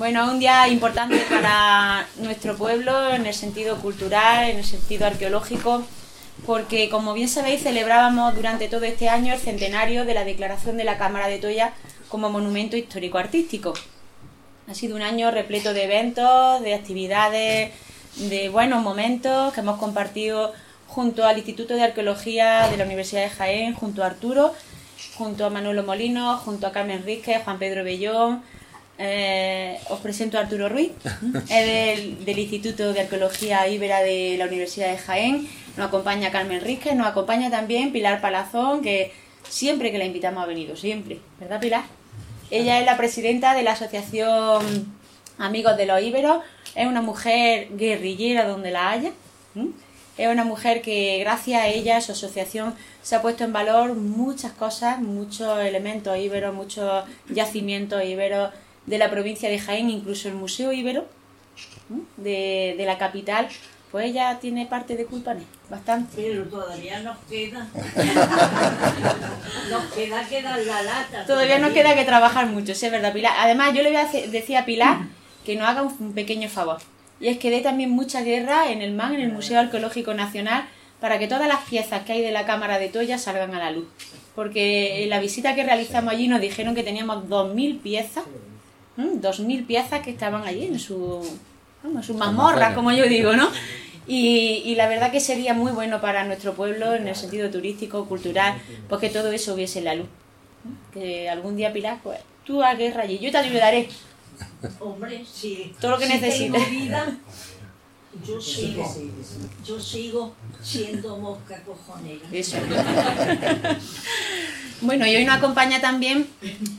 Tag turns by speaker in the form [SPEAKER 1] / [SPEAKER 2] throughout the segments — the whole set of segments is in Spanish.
[SPEAKER 1] Bueno, un día importante para nuestro pueblo en el sentido cultural, en el sentido arqueológico, porque como bien sabéis celebrábamos durante todo este año el centenario de la declaración de la Cámara de Toya como monumento histórico-artístico. Ha sido un año repleto de eventos, de actividades, de buenos momentos que hemos compartido junto al Instituto de Arqueología de la Universidad de Jaén, junto a Arturo, junto a Manuelo Molino, junto a Carmen Rizquez, Juan Pedro Bellón. Eh, os presento a Arturo Ruiz, es del, Instituto de Arqueología Ibera de la Universidad de Jaén. Nos acompaña Carmen Rizquez, nos acompaña también Pilar Palazón, que siempre que la invitamos ha venido, siempre, ¿verdad Pilar? Ella es la presidenta de la Asociación Amigos de los Íberos, es una mujer guerrillera donde la haya. Es una mujer que gracias a ella, a su asociación, se ha puesto en valor muchas cosas, muchos elementos íberos, muchos yacimientos íberos de la provincia de Jaén, incluso el Museo Ibero de, la capital, pues ella tiene parte de culpa en bastante.
[SPEAKER 2] Pero todavía nos queda. nos queda que dar la lata.
[SPEAKER 1] Todavía, nos queda que trabajar mucho, sí, es verdad, Pilar. Además, yo le voy a decir a Pilar que nos haga un pequeño favor. Y es que dé también mucha guerra en el MAN, en el Museo Arqueológico Nacional, para que todas las piezas que hay de la Cámara de Toya salgan a la luz. Porque en la visita que realizamos allí nos dijeron que teníamos 2.000 piezas, 2.000 piezas que estaban allí en su, en su mazmorra, como yo digo, ¿no? Y, y, la verdad que sería muy bueno para nuestro pueblo en el sentido turístico, cultural, pues que todo eso hubiese en la luz. Que algún día, Pilar, pues tú a guerra allí, yo te ayudaré.
[SPEAKER 2] Hombre, sí.
[SPEAKER 1] Todo lo que necesites.
[SPEAKER 2] yo sigo, yo sigo siendo mosca cojonera. Eso.
[SPEAKER 1] bueno, y hoy nos acompaña también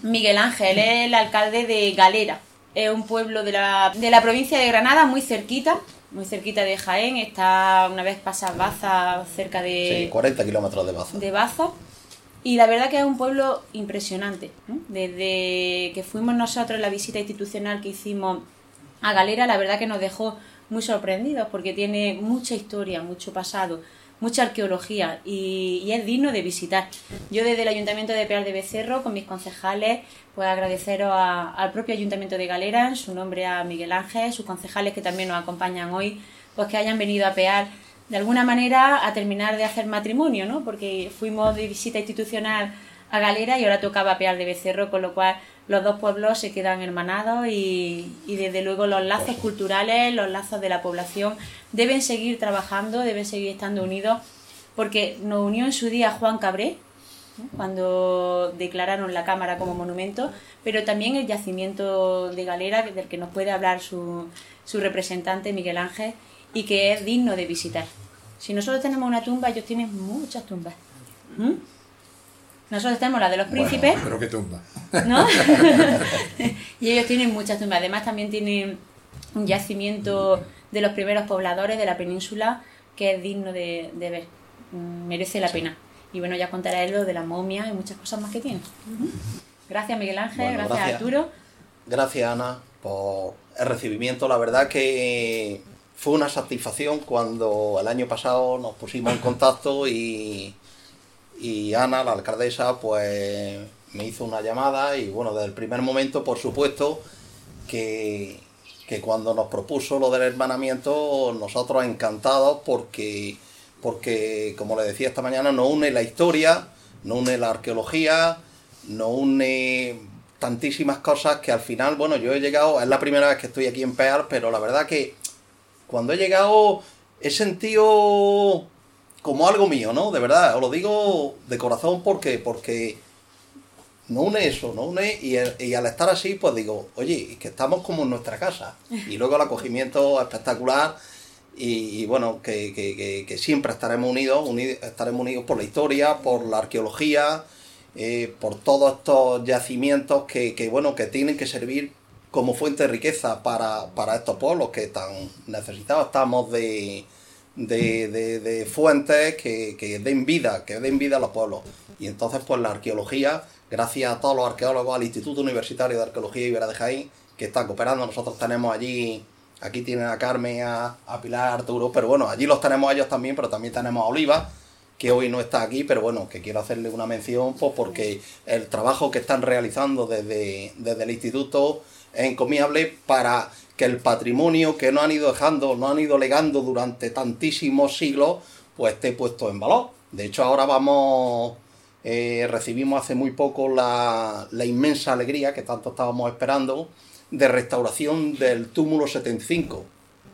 [SPEAKER 1] Miguel Ángel, es el alcalde de Galera. Es un pueblo de la, de la provincia de Granada, muy cerquita, muy cerquita de Jaén. Está una vez pasas Baza, cerca de...
[SPEAKER 3] Sí, 40 kilómetros de Baza.
[SPEAKER 1] De Baza. Y la verdad que es un pueblo impresionante. Desde que fuimos nosotros en la visita institucional que hicimos a Galera, la verdad que nos dejó muy sorprendidos porque tiene mucha historia, mucho pasado, mucha arqueología y, es digno de visitar. Yo desde el Ayuntamiento de Peal de Becerro, con mis concejales, pues agradeceros al propio Ayuntamiento de Galera, en su nombre a Miguel Ángel, sus concejales que también nos acompañan hoy, pues que hayan venido a Peal de alguna manera a terminar de hacer matrimonio, ¿no? Porque fuimos de visita institucional a Galera y ahora tocaba Peal de Becerro, con lo cual los dos pueblos se quedan hermanados y, y desde luego los lazos culturales, los lazos de la población deben seguir trabajando, deben seguir estando unidos, porque nos unió en su día Juan Cabré, cuando declararon la Cámara como monumento, pero también el yacimiento de Galera, del que nos puede hablar su, su representante Miguel Ángel, y que es digno de visitar. Si nosotros tenemos una tumba, ellos tienen muchas tumbas. ¿Mm? Nosotros tenemos la de los príncipes.
[SPEAKER 3] pero qué tumba.
[SPEAKER 1] ¿No? y ellos tienen muchas tumbas. Además, también tienen un yacimiento de los primeros pobladores de la península que es digno de, ver. Mm, merece la pena. Y bueno, ya contaré lo de la momia y muchas cosas más que tiene. Gracias, Miguel Ángel. gracias, Arturo.
[SPEAKER 3] Gracias, Ana, por el recibimiento. La verdad que fue una satisfacción cuando el año pasado nos pusimos en contacto y, y Ana, la alcaldesa, pues me hizo una llamada y bueno, desde el primer momento, por supuesto, que, que cuando nos propuso lo del hermanamiento, nosotros encantados porque, porque, como le decía esta mañana, nos une la historia, nos une la arqueología, nos une tantísimas cosas que al final, bueno, yo he llegado, es la primera vez que estoy aquí en Peal, pero la verdad que cuando he llegado he sentido como algo mío, ¿no? De verdad, os lo digo de corazón porque, porque no une eso, no une, y, al estar así, pues digo, oye, que estamos como en nuestra casa. Y luego el acogimiento espectacular, y, bueno, que, siempre estaremos unidos, estaremos unidos por la historia, por la arqueología, eh, por todos estos yacimientos que, bueno, que tienen que servir como fuente de riqueza para, estos pueblos que tan necesitados estamos de, de, fuentes que, den vida, que den vida a los pueblos. Y entonces, pues la arqueología, gracias a todos los arqueólogos, al Instituto Universitario de Arqueología Ibera de Jaén, que está cooperando, nosotros tenemos allí, aquí tienen a Carmen, a, Pilar, a Arturo, pero bueno, allí los tenemos ellos también, pero también tenemos a Oliva, que hoy no está aquí, pero bueno, que quiero hacerle una mención pues porque el trabajo que están realizando desde, desde el instituto es encomiable para que el patrimonio que nos han ido dejando, nos han ido legando durante tantísimos siglos, pues esté puesto en valor. De hecho, ahora vamos, eh, recibimos hace muy poco la, inmensa alegría que tanto estábamos esperando de restauración del túmulo 75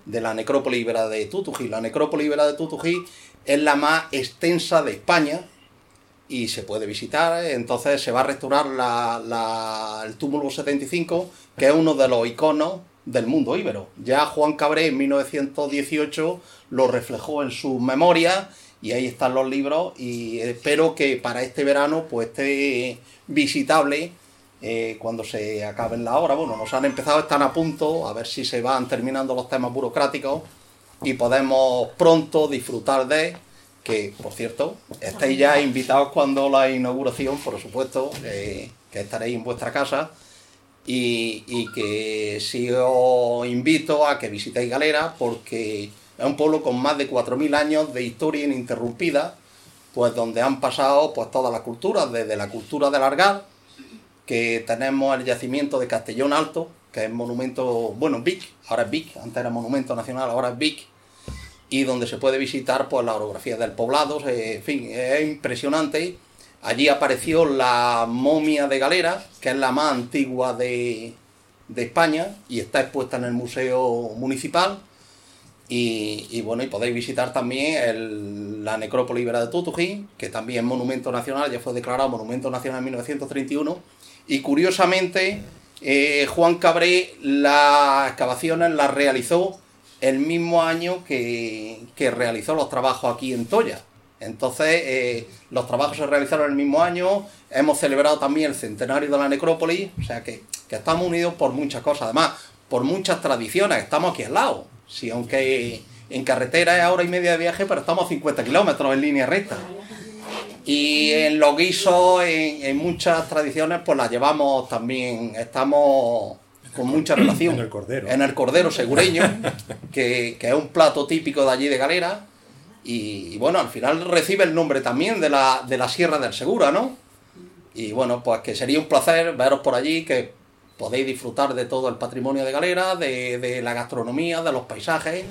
[SPEAKER 3] de la necrópolis ibera de Tutují. La necrópolis ibera de Tutují es la más extensa de España y se puede visitar. Entonces se va a restaurar el túmulo 75, que es uno de los iconos del mundo íbero. Ya Juan Cabré en 1918 lo reflejó en su memoria y ahí están los libros y espero que para este verano pues esté visitable eh, cuando se acaben la obra. Bueno, nos han empezado, están a punto, a ver si se van terminando los temas burocráticos y podemos pronto disfrutar de que, por cierto, estáis ya invitados cuando la inauguración, por supuesto, eh, que estaréis en vuestra casa y, que sí os invito a que visitéis Galera porque es un pueblo con más de 4.000 años de historia ininterrumpida, pues donde han pasado pues todas las culturas, desde la cultura del Argal, que tenemos el yacimiento de Castellón Alto, que es monumento, bueno, Vic, ahora es Vic, antes era monumento nacional, ahora es Vic, y donde se puede visitar pues la orografía del poblado, en fin, es impresionante. Allí apareció la momia de Galera, que es la más antigua de, España y está expuesta en el Museo Municipal. Y, bueno, y podéis visitar también la necrópolis de Tutují, que también es monumento nacional, ya fue declarado monumento nacional en 1931 y curiosamente, eh, Juan Cabré las excavaciones las realizó el mismo año que, realizó los trabajos aquí en Toya. Entonces, eh, los trabajos se realizaron el mismo año, hemos celebrado también el centenario de la necrópolis, o sea que, que estamos unidos por muchas cosas, además, por muchas tradiciones, estamos aquí al lado. Sí, aunque en carretera es hora y media de viaje, pero estamos a 50 kilómetros en línea recta. Y en los guisos, en, muchas tradiciones, pues las llevamos también, estamos con mucha relación.
[SPEAKER 4] En el cordero.
[SPEAKER 3] En el cordero segureño, que, es un plato típico de allí de Galera. Y, bueno, al final recibe el nombre también de la, de la Sierra del Segura, ¿no? Y bueno, pues que sería un placer veros por allí, que podéis disfrutar de todo el patrimonio de Galera, de, de la gastronomía, de los paisajes.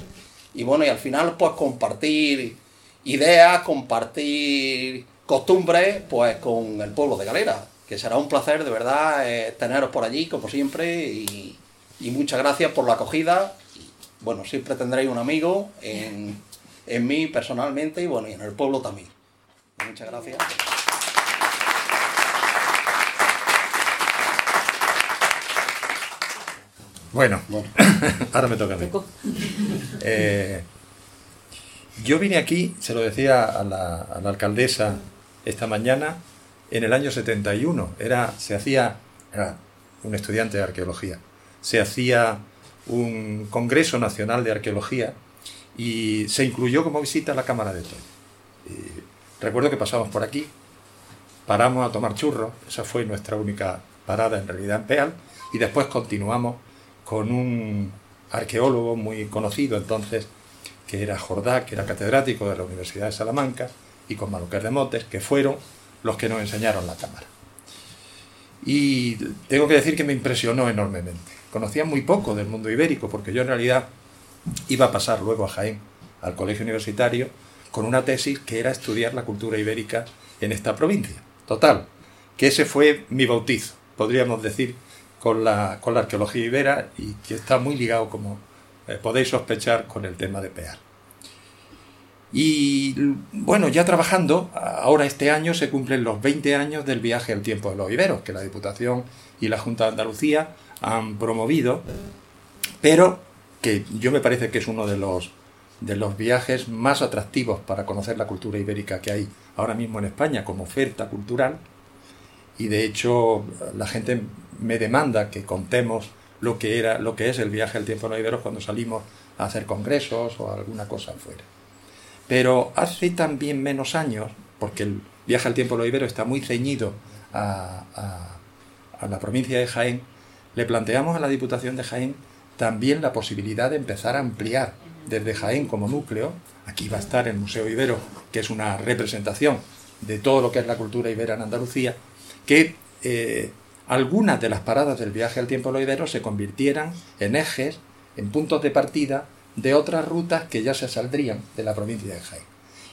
[SPEAKER 3] Y bueno, y al final, pues compartir ideas, compartir costumbres pues con el pueblo de Galera, que será un placer de verdad eh, teneros por allí como siempre y, muchas gracias por la acogida. Bueno, siempre tendréis un amigo en, en mí personalmente y bueno, y en el pueblo también. Muchas gracias.
[SPEAKER 4] Bueno, ahora me toca a mí. Eh, yo vine aquí, se lo decía a la, a la alcaldesa esta mañana en el año 71. Era, se hacía, era un estudiante de arqueología, se hacía un Congreso Nacional de Arqueología y se incluyó como visita a la Cámara de Toy. recuerdo que pasamos por aquí, paramos a tomar churros, esa fue nuestra única parada en realidad en Peal, y después continuamos con un arqueólogo muy conocido entonces, que era Jordá, que era catedrático de la Universidad de Salamanca, y con Manuquer de Motes, que fueron los que nos enseñaron la cámara. Y tengo que decir que me impresionó enormemente. Conocía muy poco del mundo ibérico, porque yo en realidad iba a pasar luego a Jaén, al colegio universitario, con una tesis que era estudiar la cultura ibérica en esta provincia. Total, que ese fue mi bautizo, podríamos decir, con la, con la arqueología ibera y que está muy ligado, como eh, podéis sospechar, con el tema de Pear. Y bueno, ya trabajando, ahora este año se cumplen los 20 años del viaje al tiempo de los iberos, que la Diputación y la Junta de Andalucía han promovido, pero que yo me parece que es uno de los, de los viajes más atractivos para conocer la cultura ibérica que hay ahora mismo en España como oferta cultural. Y de hecho la gente me demanda que contemos lo que era, lo que es el viaje al tiempo los iberos cuando salimos a hacer congresos o alguna cosa afuera. Pero hace también menos años, porque el viaje al tiempo de los iberos está muy ceñido a, la provincia de Jaén, le planteamos a la Diputación de Jaén también la posibilidad de empezar a ampliar desde Jaén como núcleo. Aquí va a estar el Museo Ibero, que es una representación de todo lo que es la cultura ibera en Andalucía, que eh, algunas de las paradas del viaje al tiempo loidero se convirtieran en ejes, en puntos de partida de otras rutas que ya se saldrían de la provincia de Jaén.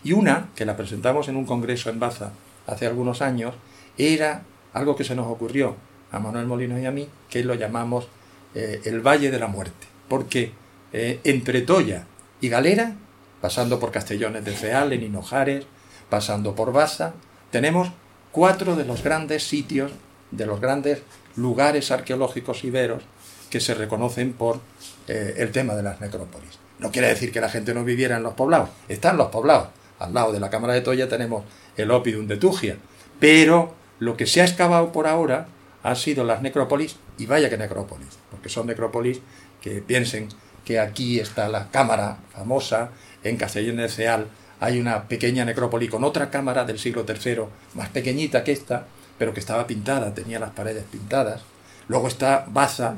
[SPEAKER 4] Y una, que la presentamos en un congreso en Baza hace algunos años, era algo que se nos ocurrió a Manuel Molino y a mí, que lo llamamos eh, el Valle de la Muerte, porque eh, entre Toya y Galera, pasando por Castellones de Ceal, en Hinojares, pasando por Baza, tenemos cuatro de los grandes sitios, de los grandes lugares arqueológicos iberos que se reconocen por eh, el tema de las necrópolis. No quiere decir que la gente no viviera en los poblados, están los poblados. Al lado de la Cámara de Toya tenemos el Opidum de Tugia, pero lo que se ha excavado por ahora ha sido las necrópolis, y vaya que necrópolis, porque son necrópolis que piensen que aquí está la cámara famosa, en Castellón de Ceal hay una pequeña necrópolis con otra cámara del siglo III, más pequeñita que esta, pero que estaba pintada, tenía las paredes pintadas. Luego está Baza,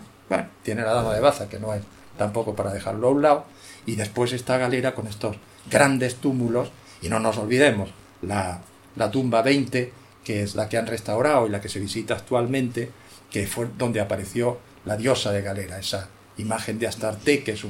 [SPEAKER 4] tiene la dama de Baza, que no es tampoco para dejarlo a un lado, y después está Galera con estos grandes túmulos, y no nos olvidemos, la, la tumba 20, que es la que han restaurado y la que se visita actualmente, que fue donde apareció la diosa de Galera, esa imagen de Astarte, que es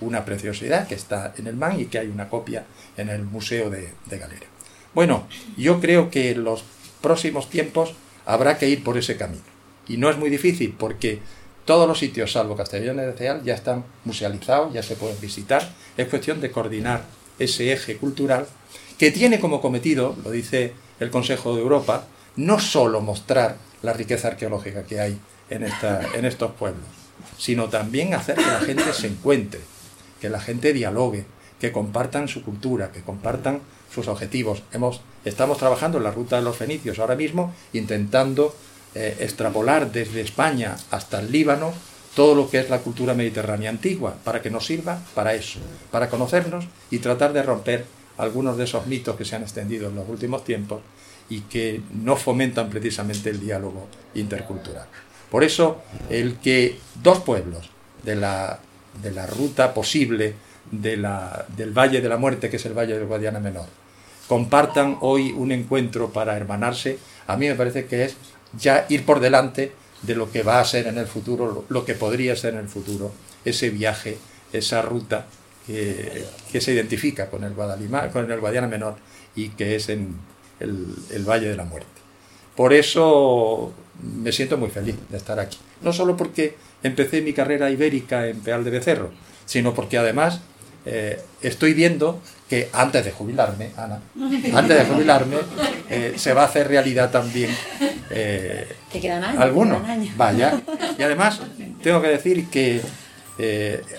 [SPEAKER 4] una preciosidad que está en el MAN y que hay una copia en el Museo de, Galera. Bueno, yo creo que en los próximos tiempos habrá que ir por ese camino. Y no es muy difícil porque todos los sitios, salvo Castellón de Ceal, ya están musealizados, ya se pueden visitar. Es cuestión de coordinar ese eje cultural que tiene como cometido, lo dice el Consejo de Europa, no solo mostrar la riqueza arqueológica que hay en, en estos pueblos, sino también hacer que la gente se encuentre, que la gente dialogue, que compartan su cultura, que compartan sus objetivos. Hemos, estamos trabajando en la ruta de los fenicios ahora mismo, intentando eh, extrapolar desde España hasta el Líbano todo lo que es la cultura mediterránea antigua, para que nos sirva para eso, para conocernos y tratar de romper algunos de esos mitos que se han extendido en los últimos tiempos y que no fomentan precisamente el diálogo intercultural. Por eso, el que dos pueblos de la, de la ruta posible de la, del Valle de la Muerte, que es el Valle del Guadiana Menor, compartan hoy un encuentro para hermanarse, a mí me parece que es ya ir por delante de lo que va a ser en el futuro, lo, que podría ser en el futuro, ese viaje, esa ruta que, que se identifica con el, Guadalimar, con el Guadiana Menor y que es en el, el Valle de la Muerte. Por eso me siento muy feliz de estar aquí. No solo porque empecé mi carrera ibérica en Peal de Becerro, sino porque además eh, estoy viendo que antes de jubilarme, Ana, antes de jubilarme, eh, se va a hacer realidad también
[SPEAKER 1] eh, ¿Te quedan años?
[SPEAKER 4] algunos. Vaya. Y además tengo que decir que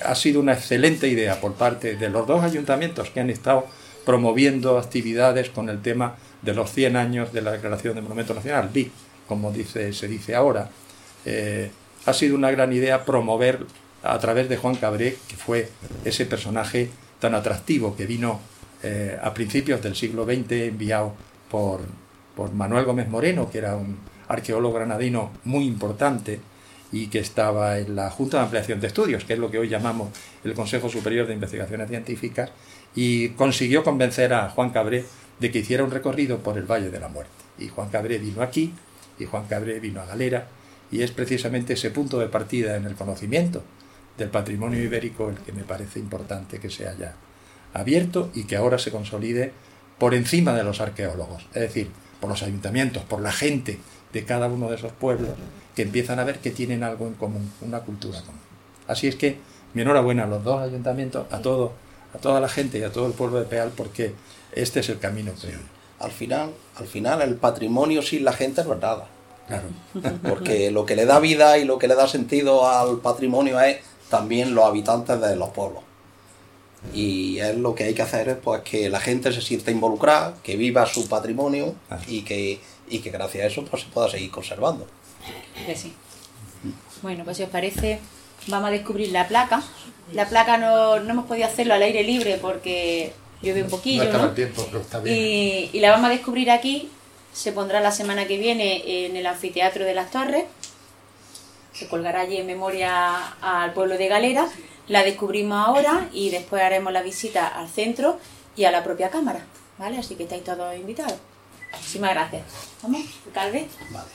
[SPEAKER 4] ha sido una excelente idea por parte de los dos ayuntamientos que han estado promoviendo actividades con el tema de los 100 años de la Declaración de Monumento Nacional, BIC como dice, se dice ahora, eh, ha sido una gran idea promover a través de Juan Cabré, que fue ese personaje tan atractivo que vino eh, a principios del siglo XX enviado por, por Manuel Gómez Moreno, que era un arqueólogo granadino muy importante y que estaba en la Junta de Ampliación de Estudios, que es lo que hoy llamamos el Consejo Superior de Investigaciones Científicas, y consiguió convencer a Juan Cabré de que hiciera un recorrido por el Valle de la Muerte. Y Juan Cabré vino aquí, y Juan Cabré vino a Galera, y es precisamente ese punto de partida en el conocimiento del patrimonio ibérico el que me parece importante que se haya abierto y que ahora se consolide por encima de los arqueólogos, es decir, por los ayuntamientos, por la gente de cada uno de esos pueblos que empiezan a ver que tienen algo en común, una cultura común. Así es que mi enhorabuena a los dos ayuntamientos, a todo, a toda la gente y a todo el pueblo de Peal, porque este es el camino que
[SPEAKER 3] al final, al final el patrimonio sin la gente no es nada. Porque lo que le da vida y lo que le da sentido al patrimonio es también los habitantes de los pueblos. Y es lo que hay que hacer es pues, que la gente se sienta involucrada, que viva su patrimonio y que, y que gracias a eso pues, se pueda seguir conservando.
[SPEAKER 1] Sí. Bueno, pues si os parece, vamos a descubrir la placa. La placa no, no hemos podido hacerlo al aire libre porque llueve un poquillo. Y, la vamos a descubrir aquí. Se pondrá la semana que viene en el anfiteatro de las Torres. Se colgará allí en memoria al pueblo de Galera. La descubrimos ahora y después haremos la visita al centro y a la propia cámara. ¿Vale? Así que estáis todos invitados. Muchísimas gracias. ¿Vamos? Calve. Vale.